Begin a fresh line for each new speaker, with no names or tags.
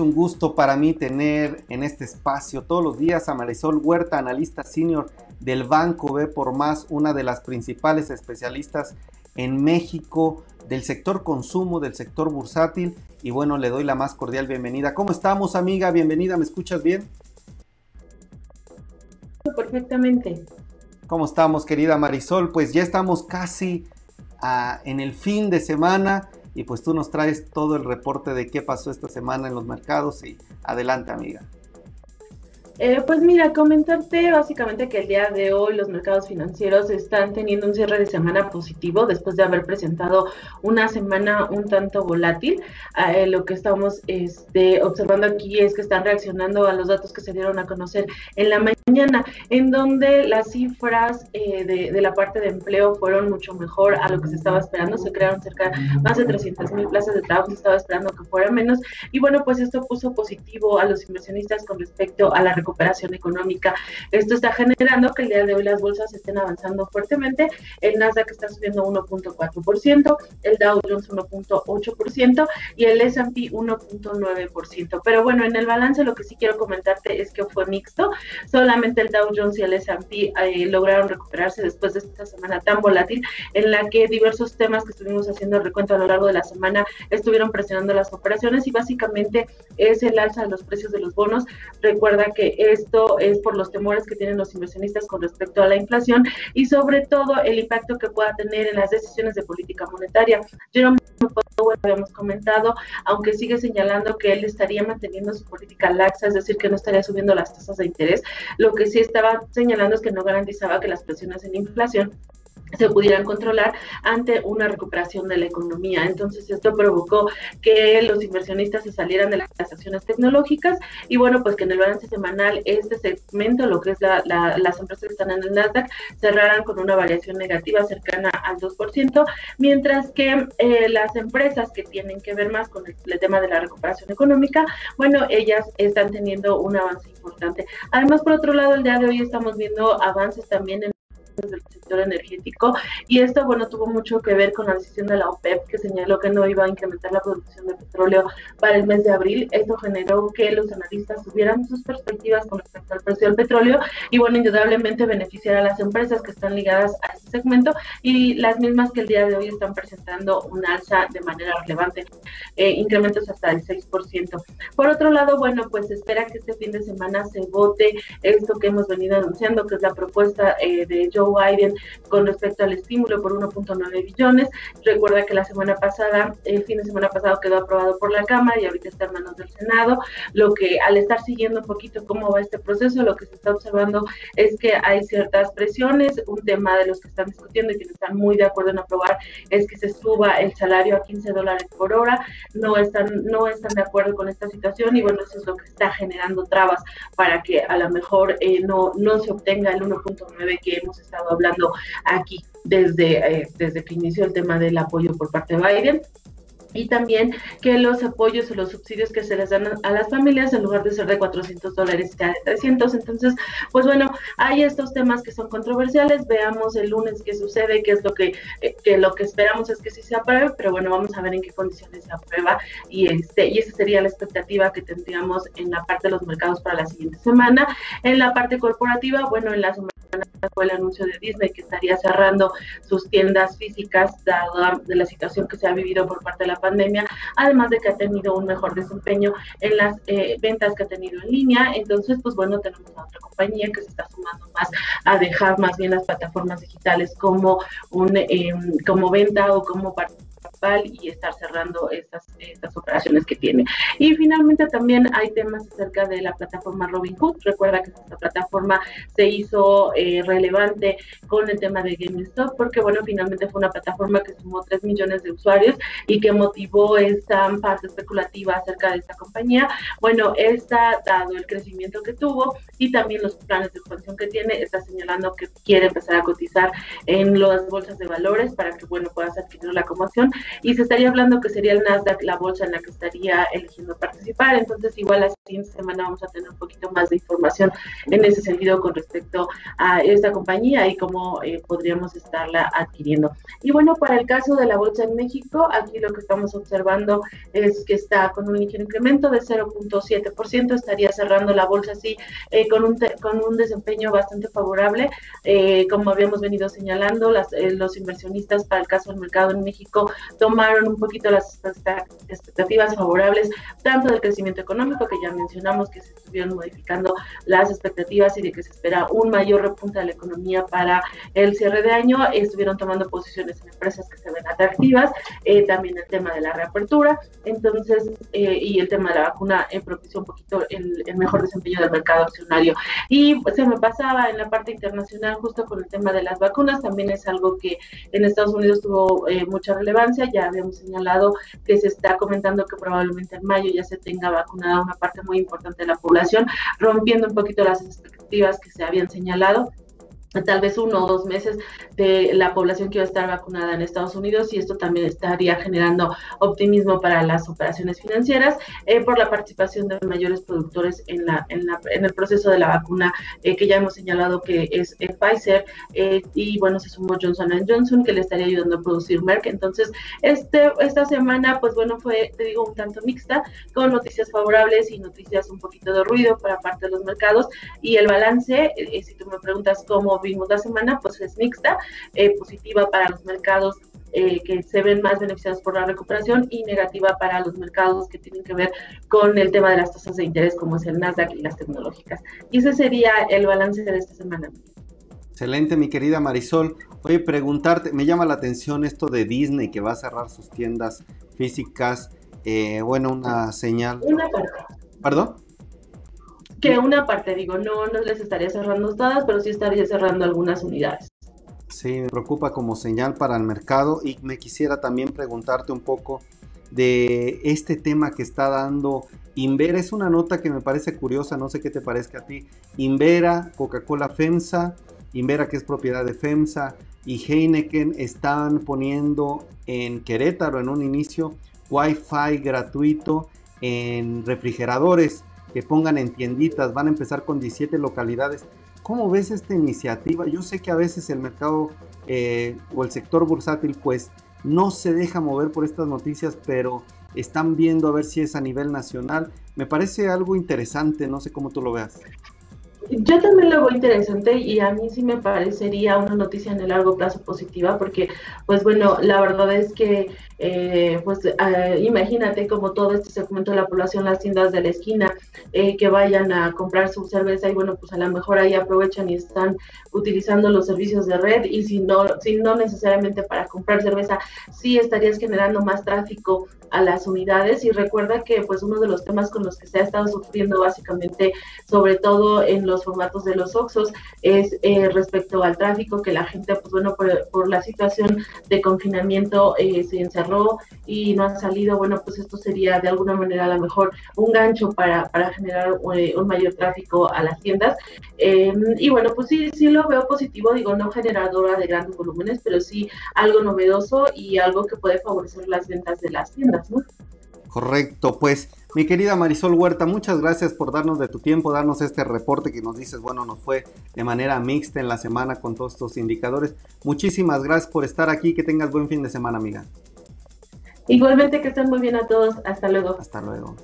un gusto para mí tener en este espacio todos los días a Marisol Huerta, analista senior del Banco B por Más, una de las principales especialistas en México del sector consumo, del sector bursátil. Y bueno, le doy la más cordial bienvenida. ¿Cómo estamos, amiga? Bienvenida, ¿me escuchas bien?
Perfectamente.
¿Cómo estamos, querida Marisol? Pues ya estamos casi ah, en el fin de semana y pues tú nos traes todo el reporte de qué pasó esta semana en los mercados y adelante amiga.
Eh, pues mira, comentarte básicamente que el día de hoy los mercados financieros están teniendo un cierre de semana positivo después de haber presentado una semana un tanto volátil. Eh, lo que estamos este, observando aquí es que están reaccionando a los datos que se dieron a conocer en la mañana, en donde las cifras eh, de, la parte de empleo fueron mucho mejor a lo que se estaba esperando. Se crearon cerca más de 300 mil plazas de trabajo, se estaba esperando que fuera menos. Y bueno, pues esto puso positivo a los inversionistas con respecto a la recuperación económica. Esto está generando que el día de hoy las bolsas estén avanzando fuertemente. El Nasdaq está subiendo 1.4%, el Dow Jones 1.8% y el S&P 1.9%. Pero bueno, en el balance lo que sí quiero comentarte es que fue mixto. Solamente el Dow Jones y el S&P eh, lograron recuperarse después de esta semana tan volátil en la que diversos temas que estuvimos haciendo recuento a lo largo de la semana estuvieron presionando las operaciones y básicamente es el alza de los precios de los bonos. Recuerda que esto es por los temores que tienen los inversionistas con respecto a la inflación y sobre todo el impacto que pueda tener en las decisiones de política monetaria. Jerome Powell, habíamos comentado, aunque sigue señalando que él estaría manteniendo su política laxa, es decir, que no estaría subiendo las tasas de interés, lo que sí estaba señalando es que no garantizaba que las presiones en inflación se pudieran controlar ante una recuperación de la economía. Entonces esto provocó que los inversionistas se salieran de las acciones tecnológicas y bueno, pues que en el balance semanal este segmento, lo que es la, las empresas que están en el Nasdaq, cerraran con una variación negativa cercana al 2%, mientras que eh, las empresas que tienen que ver más con el, el tema de la recuperación económica, bueno, ellas están teniendo un avance importante. Además, por otro lado, el día de hoy estamos viendo avances también en del sector energético. Y esto bueno tuvo mucho que ver con la decisión de la OPEP que señaló que no iba a incrementar la producción de petróleo para el mes de abril. Esto generó que los analistas tuvieran sus perspectivas con respecto al precio del petróleo y bueno indudablemente beneficiar a las empresas que están ligadas a este segmento y las mismas que el día de hoy están presentando un alza de manera relevante eh, incrementos hasta el 6% por otro lado bueno pues espera que este fin de semana se vote esto que hemos venido anunciando que es la propuesta eh, de Joe Biden con respecto al estímulo por 1.9 billones. Recuerda que la semana pasada, el fin de semana pasado quedó aprobado por la Cámara y ahorita está en manos del Senado, lo que al estar siguiendo un poquito cómo va este proceso, lo que se está observando es que hay ciertas presiones, un tema de los que están discutiendo y que están muy de acuerdo en aprobar es que se suba el salario a 15 dólares por hora, no están, no están de acuerdo con esta situación y bueno, eso es lo que está generando trabas para que a lo mejor eh, no, no se obtenga el 1.9 que hemos estado hablando aquí desde, eh, desde que inició el tema del apoyo por parte de Biden. Y también que los apoyos o los subsidios que se les dan a las familias en lugar de ser de 400 dólares sea de 300 entonces pues bueno hay estos temas que son controversiales. Veamos el lunes qué sucede qué es lo que, eh, que lo que esperamos es que sí se apruebe pero bueno vamos a ver en qué condiciones se aprueba. Y este y esa sería la expectativa que tendríamos en la parte de los mercados para la siguiente semana. En la parte corporativa bueno en la semana fue el anuncio de Disney que estaría cerrando sus tiendas físicas dada de la situación que se ha vivido por parte de la pandemia, además de que ha tenido un mejor desempeño en las eh, ventas que ha tenido en línea. Entonces, pues bueno, tenemos a otra compañía que se está sumando más a dejar más bien las plataformas digitales como un em, como venta o como parte y estar cerrando estas, estas operaciones que tiene. Y finalmente también hay temas acerca de la plataforma Robinhood. Recuerda que esta plataforma se hizo eh, relevante con el tema de GameStop porque, bueno, finalmente fue una plataforma que sumó 3 millones de usuarios y que motivó esta parte especulativa acerca de esta compañía. Bueno, está dado el crecimiento que tuvo y también los planes de expansión que tiene, está señalando que quiere empezar a cotizar en las bolsas de valores para que, bueno, puedas adquirir la comoción y se estaría hablando que sería el Nasdaq la bolsa en la que estaría eligiendo participar. Entonces, igual la siguiente semana vamos a tener un poquito más de información en ese sentido con respecto a esta compañía y cómo eh, podríamos estarla adquiriendo. Y bueno, para el caso de la bolsa en México, aquí lo que estamos observando es que está con un ligero incremento de 0.7%, estaría cerrando la bolsa así eh, con, un con un desempeño bastante favorable. Eh, como habíamos venido señalando, las, los inversionistas para el caso del mercado en México tomaron un poquito las expectativas favorables, tanto del crecimiento económico, que ya mencionamos que se estuvieron modificando las expectativas y de que se espera un mayor repunte de la economía para el cierre de año, estuvieron tomando posiciones en empresas que se ven atractivas, eh, también el tema de la reapertura, entonces, eh, y el tema de la vacuna eh, propició un poquito el, el, mejor desempeño del mercado accionario. Y se me pasaba en la parte internacional justo con el tema de las vacunas, también es algo que en Estados Unidos tuvo mucha relevancia, ya habíamos señalado que se está comentando que probablemente en mayo ya se tenga vacunada una parte muy importante de la población, rompiendo un poquito las expectativas que se habían señalado tal vez uno o dos meses de la población que va a estar vacunada en Estados Unidos y esto también estaría generando optimismo para las operaciones financieras eh, por la participación de mayores productores en, la, en, la, en el proceso de la vacuna eh, que ya hemos señalado que es Pfizer eh, y bueno, se sumó Johnson Johnson que le estaría ayudando a producir Merck. Entonces, este, esta semana pues bueno, fue, te digo, un tanto mixta con noticias favorables y noticias un poquito de ruido para parte de los mercados y el balance, si tú me preguntas cómo vimos la semana, pues es mixta, eh, positiva para los mercados eh, que se ven más beneficiados por la recuperación y negativa para los mercados que tienen que ver con el tema de las tasas de interés, como es el Nasdaq y las tecnológicas. Y ese sería el balance de esta semana.
Excelente, mi querida Marisol. Oye, preguntarte, me llama la atención esto de Disney que va a cerrar sus tiendas físicas. Eh, bueno, una señal.
Una parte.
¿Perdón?
Que una parte, digo, no, no les estaría cerrando todas, pero sí estaría cerrando algunas unidades.
Sí, me preocupa como señal para el mercado y me quisiera también preguntarte un poco de este tema que está dando Invera. Es una nota que me parece curiosa, no sé qué te parezca a ti. Invera, Coca-Cola FEMSA, Invera que es propiedad de FEMSA y Heineken están poniendo en Querétaro en un inicio Wi-Fi gratuito en refrigeradores que pongan en tienditas, van a empezar con 17 localidades. ¿Cómo ves esta iniciativa? Yo sé que a veces el mercado eh, o el sector bursátil pues no se deja mover por estas noticias, pero están viendo a ver si es a nivel nacional. Me parece algo interesante, no sé cómo tú lo veas.
Yo también lo veo interesante y a mí sí me parecería una noticia en el largo plazo positiva porque, pues bueno, la verdad es que, eh, pues ah, imagínate como todo este segmento de la población, las tiendas de la esquina, eh, que vayan a comprar su cerveza y bueno, pues a lo mejor ahí aprovechan y están utilizando los servicios de red y si no, si no necesariamente para comprar cerveza, sí estarías generando más tráfico a las unidades. Y recuerda que pues uno de los temas con los que se ha estado sufriendo básicamente, sobre todo en los formatos de los Oxos, es eh, respecto al tráfico, que la gente pues bueno, por, la situación de confinamiento eh, se encerró y no ha salido, bueno, pues esto sería de alguna manera a lo mejor un gancho para, para generar eh, un mayor tráfico a las tiendas. Em, y bueno, pues sí, sí lo veo positivo, digo, no generadora de grandes volúmenes, pero sí algo novedoso y algo que puede favorecer las ventas de las tiendas.
Correcto, pues mi querida Marisol Huerta, muchas gracias por darnos de tu tiempo, darnos este reporte que nos dices, bueno, nos fue de manera mixta en la semana con todos estos indicadores. Muchísimas gracias por estar aquí, que tengas buen fin de semana, amiga.
Igualmente que estén muy bien a todos, hasta luego.
Hasta luego.